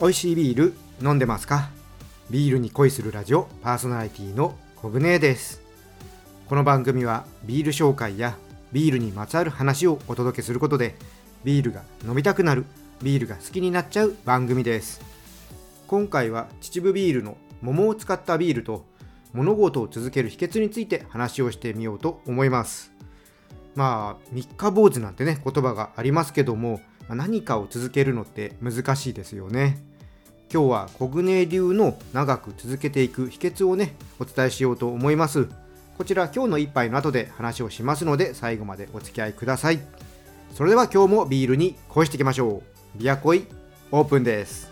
美味しいビール飲んでますか？ビールに恋するラジオパーソナリティのコグネです。この番組はビール紹介やビールにまつわる話をお届けすることでビールが飲みたくなるビールが好きになっちゃう番組です。今回は秩父ビールの桃を使ったビールと物事を続ける秘訣について話をしてみようと思います。まあ三日坊主なんてね言葉がありますけども何かを続けるのって難しいですよね。今日はコグネ流の長く続けていく秘訣をねお伝えしようと思います。こちら今日の一杯の後で話をしますので最後までお付き合いください。それでは今日もビールに恋していきましょう。ビアコイオープンです。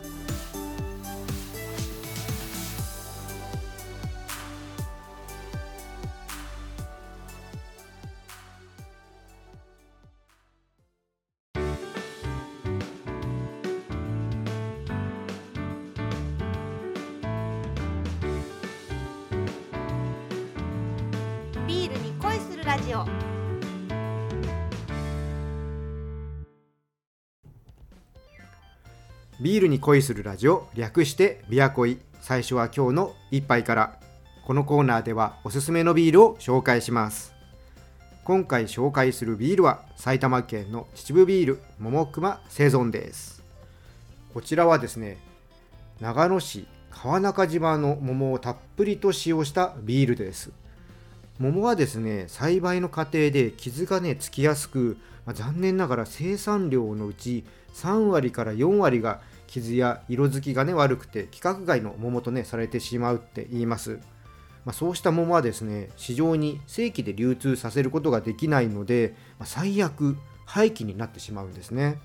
ビールに恋するラジオ略してビアコイ最初は今日の一杯から。このコーナーではおすすめのビールを紹介します。今回紹介するビールは埼玉県の秩父ビール桃熊セゾンです。こちらはですね長野市川中島の桃をたっぷりと使用したビールです。桃はですね栽培の過程で傷がねつきやすく、まあ残念ながら生産量のうち3割から4割が傷や色づきがね悪くて規格外の桃とねされてしまうって言います、まあ、そうした桃はですね市場に正規で流通させることができないので、まあ最悪廃棄になってしまうんですね。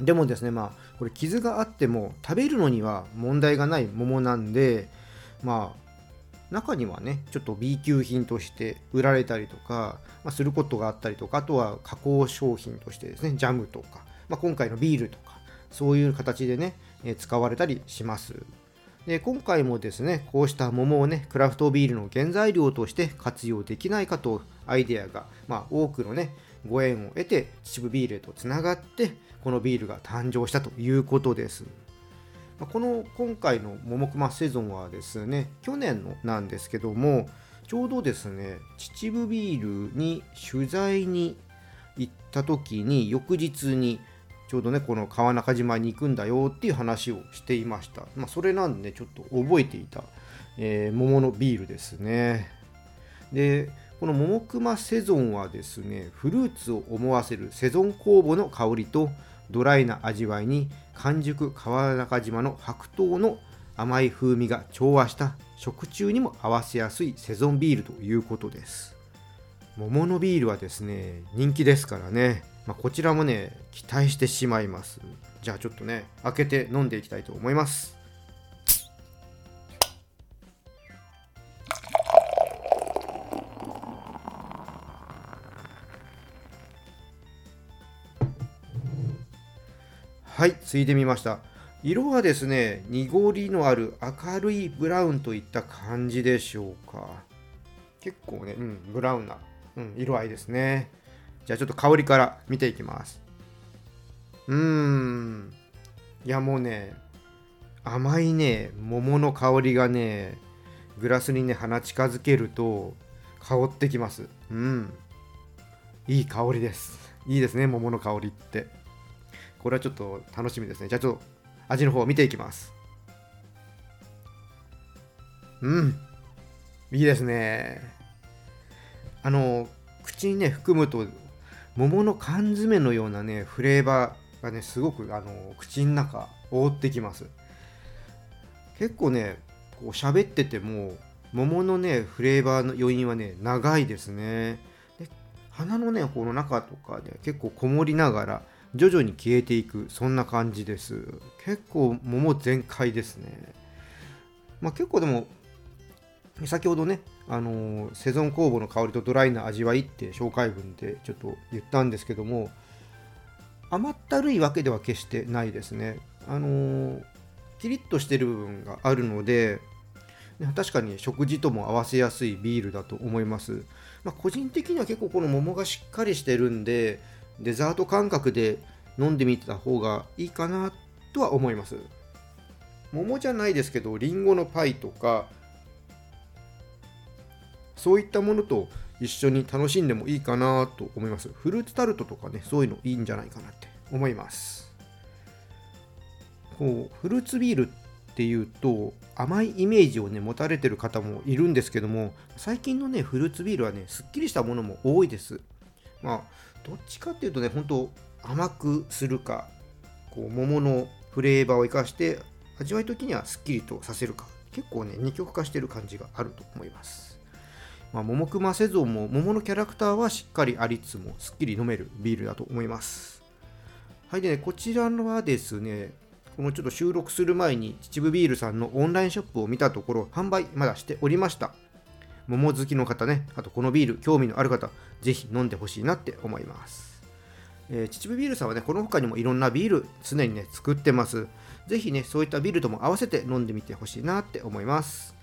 でもですねまあこれ傷があっても食べるのには問題がない桃なんでまあ中にはねちょっと B 級品として売られたりとか、まあ、することがあったりとかあとは加工商品としてですねジャムとか、まあ、今回のビールとかそういう形でね、え使われたりします。で今回もですねこうした桃をねクラフトビールの原材料として活用できないかとアイデアが、まあ、多くのねご縁を得て秩父ビールへとつながってこのビールが誕生したということです。この今回の桃熊セゾンはですね去年のなんですけどもちょうどですね秩父ビールに取材に行った時に翌日にちょうどねこの川中島に行くんだよっていう話をしていました、まあ、それなんでちょっと覚えていた、えー桃のビールですね。でこの桃熊セゾンはですねフルーツを思わせるセゾン酵母の香りとドライな味わいに完熟川中島の白桃の甘い風味が調和した食中にも合わせやすいセゾンビールということです。桃のビールはですね人気ですからね、まあ、こちらもね期待してしまいます。じゃあちょっとね開けて飲んでいきたいと思います。はいついてみました。色はですね濁りのある明るいブラウンといった感じでしょうか。結構ね、うん、ブラウンな、うん、色合いですね。じゃあちょっと香りから見ていきます。うーん。いやもうね甘いね桃の香りがねグラスにね鼻近づけると香ってきます。うん。いい香りです。いいですね桃の香りって。これはちょっと楽しみですね。じゃあちょっと味の方を見ていきます。うん。いいですね。あの口にね含むと桃の缶詰のようなねフレーバーがねすごくあの口の中覆ってきます。結構ねこう喋ってても桃のねフレーバーの余韻はね長いですね。で鼻のねこの中とかで結構こもりながら徐々に消えていくそんな感じです。結構桃全開ですね。まあ結構でも先ほどね、あのセゾン酵母の香りとドライな味わいって紹介文でちょっと言ったんですけども甘ったるいわけでは決してないですね。あのキリッとしてる部分があるので確かに食事とも合わせやすいビールだと思います、まあ、個人的には結構この桃がしっかりしてるんでデザート感覚で飲んでみた方がいいかなとは思います。桃じゃないですけどりんごのパイとかそういったものと一緒に楽しんでもいいかなと思います。フルーツタルトとかねそういうのいいんじゃないかなって思います。こうフルーツビールっていうと甘いイメージをね持たれてる方もいるんですけども最近のねフルーツビールはねすっきりしたものも多いです。まあどっちかっていうとね本当甘くするかこう桃のフレーバーを生かして味わい時にはすっきりとさせるか結構ね二極化してる感じがあると思います。まあ、桃熊セゾンも桃のキャラクターはしっかりありつつもすっきり飲めるビールだと思います。はいでねこちらのはですねこのちょっと収録する前に秩父ビールさんのオンラインショップを見たところ販売まだしておりました。桃好きの方ねあとこのビール興味のある方ぜひ飲んでほしいなって思います。えー、秩父ビールさんはねこの他にもいろんなビール常にね作ってます。ぜひねそういったビールとも合わせて飲んでみてほしいなって思います。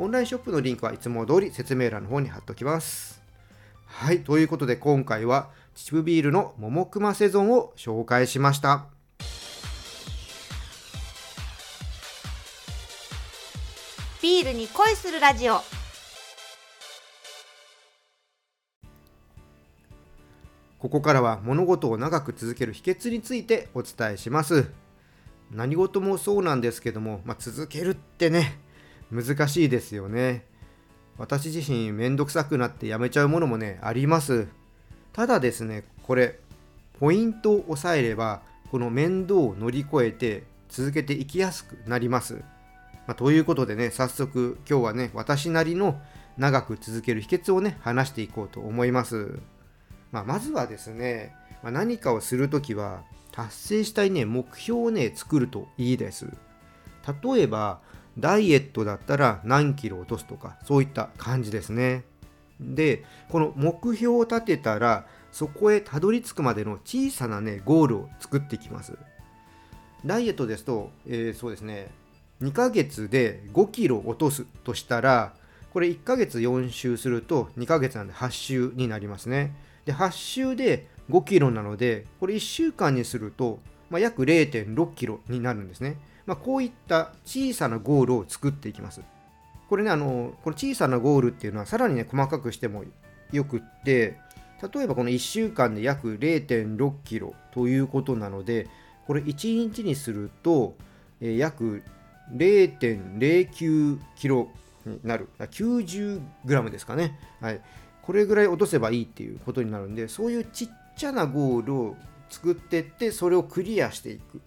オンラインショップのリンクはいつも通り説明欄の方に貼っておきます。はいということで今回は秩父ビールの桃熊セゾンを紹介しました。ビールに恋するラジオ。ここからは物事を長く続ける秘訣についてお伝えします。何事もそうなんですけども、まあ、続けるってね難しいですよね私自身めんどくさくなってやめちゃうものもねありますただですねこれポイントを押さえればこの面倒を乗り越えて続けていきやすくなりますまあ、ということでね、早速今日はね、私なりの長く続ける秘訣をね、話していこうと思います。まあ、まずはですね、まあ、何かをするときは、達成したいね、目標をね、作るといいです。例えば、ダイエットだったら何キロ落とすとか、そういった感じですね。で、この目標を立てたら、そこへたどり着くまでの小さなね、ゴールを作っていきます。ダイエットですと、えー、そうですね、2ヶ月で5キロ落とすとしたらこれ1ヶ月4週すると2ヶ月なんで8週になりますねで8週で5キロなのでこれ1週間にすると、まあ、約0.6キロになるんですね、まあ、こういった小さなゴールを作っていきます。これねあのこの小さなゴールっていうのはさらにね細かくしてもよくって例えばこの1週間で約0.6キロということなのでこれ1日にすると、えー、約0.09キロになる。90グラムですかね、はい、これぐらい落とせばいいっていうことになるんでそういうちっちゃなゴールを作っていってそれをクリアしていくっ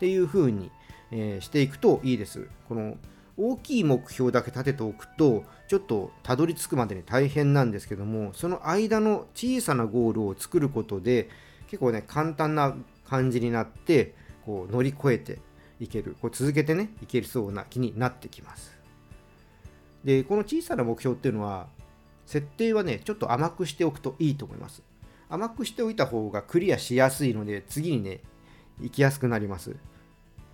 ていう風に、えー、していくといいです。この大きい目標だけ立てておくとちょっとたどり着くまでに大変なんですけどもその間の小さなゴールを作ることで結構ね簡単な感じになってこう乗り越えていけるこう続けてねいけるそうな気になってきます。でこの小さな目標っていうのは設定はねちょっと甘くしておくといいと思います。甘くしておいた方がクリアしやすいので次にね行きやすくなります。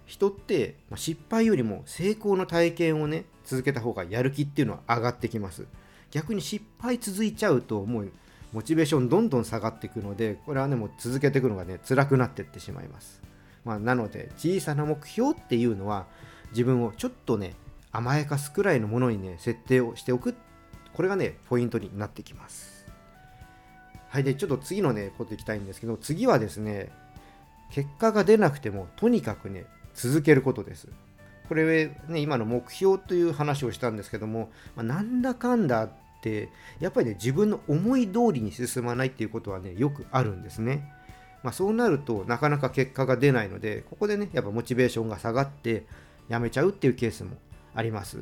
人って失敗よりも成功の体験をね続けた方がやる気っていうのは上がってきます。逆に失敗続いちゃうともうモチベーションどんどん下がっていくのでこれはねもう続けていくのがね辛くなっていってしまいます。まあ、なので小さな目標っていうのは自分をちょっとね甘やかすくらいのものにね設定をしておくこれがねポイントになってきます。はいでちょっと次のねこといきたいんですけど次はですね結果が出なくてもとにかくね続けることです。これね今の目標という話をしたんですけども、まあ、なんだかんだってやっぱりね自分の思い通りに進まないっていうことはねよくあるんですね。まあ、そうなるとなかなか結果が出ないのでここでねやっぱモチベーションが下がってやめちゃうっていうケースもあります、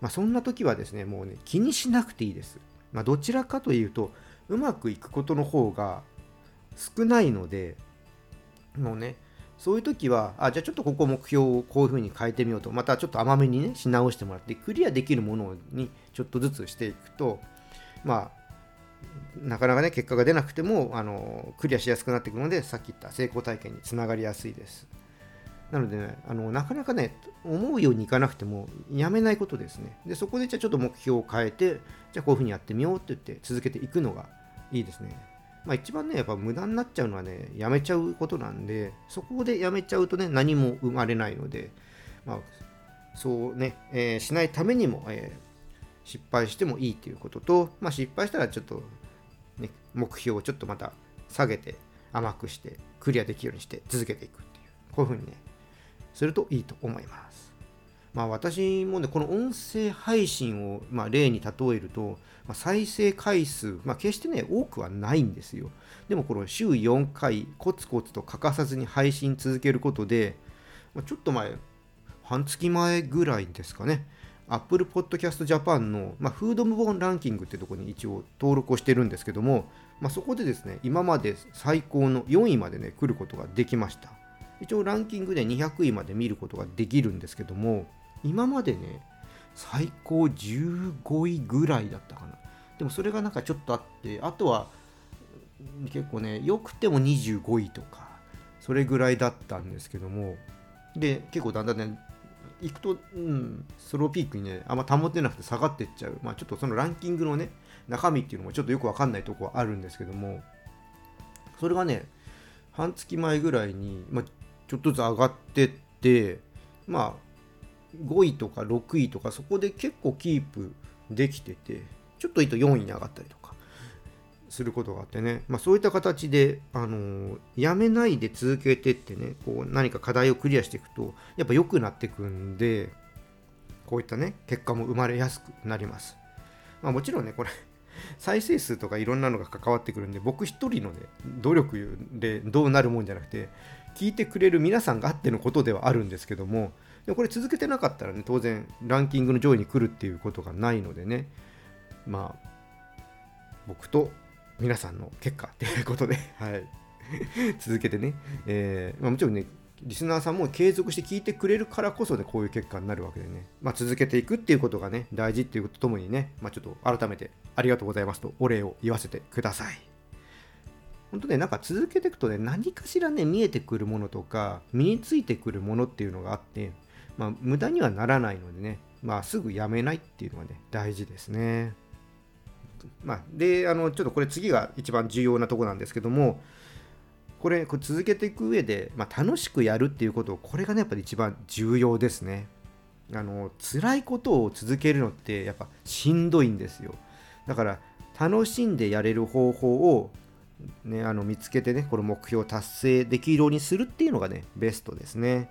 まあ、そんな時はですねもうね気にしなくていいです、まあ、どちらかというとうまくいくことの方が少ないのでもうねそういう時はあじゃあちょっとここ目標をこういう風に変えてみようと。またちょっと甘めにねし直してもらってクリアできるものにちょっとずつしていくとまあなかなかね結果が出なくてもあのクリアしやすくなっていくのでさっき言った成功体験につながりやすいです。なのでねあのなかなかね思うようにいかなくてもやめないことですね。でそこでじゃあちょっと目標を変えてじゃあこういうふうにやってみようって言って続けていくのがいいですね。まあ一番ねやっぱ無駄になっちゃうのはねやめちゃうことなんでそこでやめちゃうとね何も生まれないのでまあそうね、えーしないためにも、えー失敗してもいいということと、まあ、失敗したらちょっと、ね、目標をちょっとまた下げて甘くしてクリアできるようにして続けていくっていうこういうふうにねするといいと思います。まあ私もね、この音声配信を、まあ、例に例えると、まあ、再生回数、まあ、決してね、多くはないんですよ。でもこの週4回、コツコツと欠かさずに配信続けることで、まあ、ちょっと前、半月前ぐらいですかね、Apple Podcast Japan の、まあ、フードムボンランキングってところに一応登録をしてるんですけども、まあ、そこでですね、今まで最高の4位までね、来ることができました。一応ランキングで200位まで見ることができるんですけども、今までね、最高15位ぐらいだったかな。でもそれがなんかちょっとあって、あとは結構ね、良くても25位とか、それぐらいだったんですけども、で、結構だんだんね、行くと、うん、スローピークにね、あんま保てなくて下がってっちゃう。まあちょっとそのランキングのね、中身っていうのもちょっとよくわかんないとこはあるんですけども、それがね、半月前ぐらいに、まあ、ちょっとずつ上がってって、まあ、5位とか6位とか、そこで結構キープできてて、ちょっといいと4位に上がったりとかすることがあってね、まあ、そういった形で、あのやめないで続けてってね、こう何か課題をクリアしていくと、やっぱ良くなってくんで、こういったね、結果も生まれやすくなります。まあ、もちろんね、これ、再生数とかいろんなのが関わってくるんで、僕一人のね、努力でどうなるもんじゃなくて、聞いてくれる皆さんがあってのことではあるんですけども、でこれ続けてなかったらね、当然ランキングの上位に来るっていうことがないのでね、まあ、僕と皆さんの結果っていうことで、はい、続けてね、えーまあ、もちろんね、リスナーさんも継続して聞いてくれるからこそでこういう結果になるわけでね、まあ、続けていくっていうことがね、大事っていうことともにね、まあ、ちょっと改めてありがとうございますとお礼を言わせてください。本当ね、なんか続けていくとね、何かしらね、見えてくるものとか、身についてくるものっていうのがあって、まあ、無駄にはならないのでね、まあ、すぐやめないっていうのがね、大事ですね。まあ、で、あの、ちょっとこれ次が一番重要なとこなんですけども、これ、これ続けていく上で、まあ、楽しくやるっていうこと、これがね、やっぱり一番重要ですね。あの、辛いことを続けるのって、やっぱしんどいんですよ。だから、楽しんでやれる方法を、ね、あの見つけてね、この目標を達成できるようにするっていうのがね、ベストですね。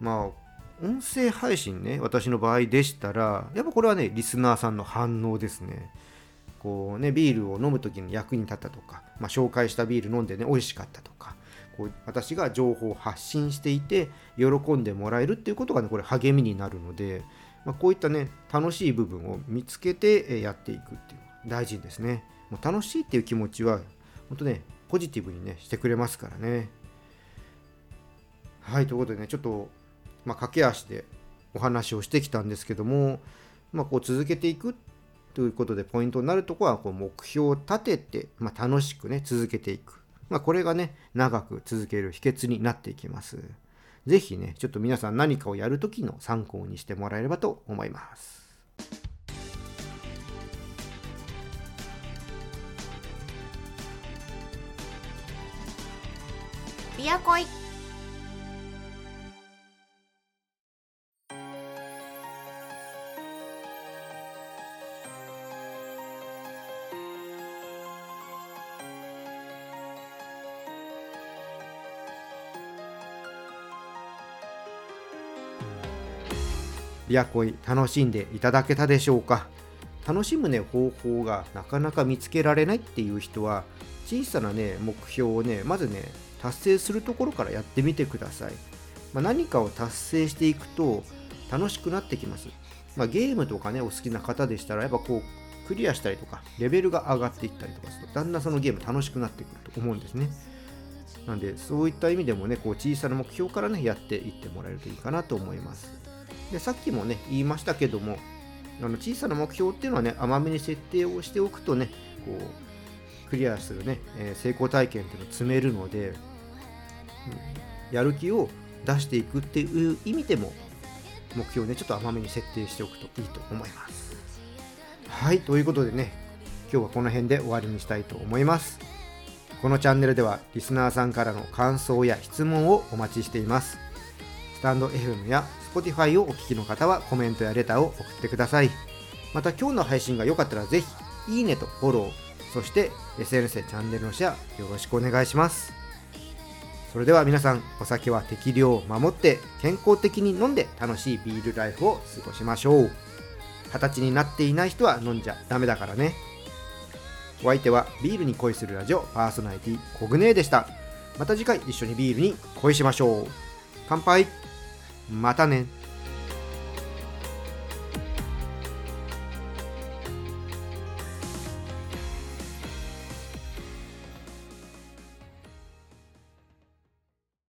まあ、音声配信ね、私の場合でしたら、やっぱこれはね、リスナーさんの反応ですね。こうね、ビールを飲むときに役に立ったとか、まあ、紹介したビール飲んでね、美味しかったとか、こう私が情報を発信していて、喜んでもらえるっていうことがね、これ励みになるので、まあ、こういったね、楽しい部分を見つけてやっていくっていう大事ですね。もう楽しいっていう気持ちは、本当ね、ポジティブにね、してくれますからね。はい、ということでね、ちょっと、まあ、駆け足でお話をしてきたんですけども、まあ、こう続けていくということでポイントになるとこはこう目標を立てて、まあ、楽しくね続けていく、まあ、これがね長く続ける秘訣になっていきます。ぜひねちょっと皆さん何かをやるときの参考にしてもらえればと思います。ビアコイビアコイ楽しんでいただけたでしょうか？楽しむね方法がなかなか見つけられないっていう人は小さなね目標をねまずね達成するところからやってみてください、まあ、何かを達成していくと楽しくなってきます、まあ、ゲームとかねお好きな方でしたらやっぱこうクリアしたりとかレベルが上がっていったりとかするとだんだんそのゲーム楽しくなってくると思うんですね。なんでそういった意味でもねこう小さな目標からねやっていってもらえるといいかなと思います。でさっきもね言いましたけどもあの小さな目標っていうのはね甘めに設定をしておくとねこうクリアするね、えー成功体験っていうのを積めるので、やる気を出していくっていう意味でも目標をねちょっと甘めに設定しておくといいと思います。はいということでね今日はこの辺で終わりにしたいと思います。このチャンネルではリスナーさんからの感想や質問をお待ちしています。スタンド FM や Spotify をお聞きの方はコメントやレターを送ってください。また今日の配信が良かったらぜひいいねとフォローそして SNS でチャンネルのシェアよろしくお願いします。それでは皆さんお酒は適量を守って健康的に飲んで楽しいビールライフを過ごしましょう。二十歳になっていない人は飲んじゃダメだからね。お相手はビールに恋するラジオパーソナリティコグネーでした。また次回一緒にビールに恋しましょう。乾杯。またね。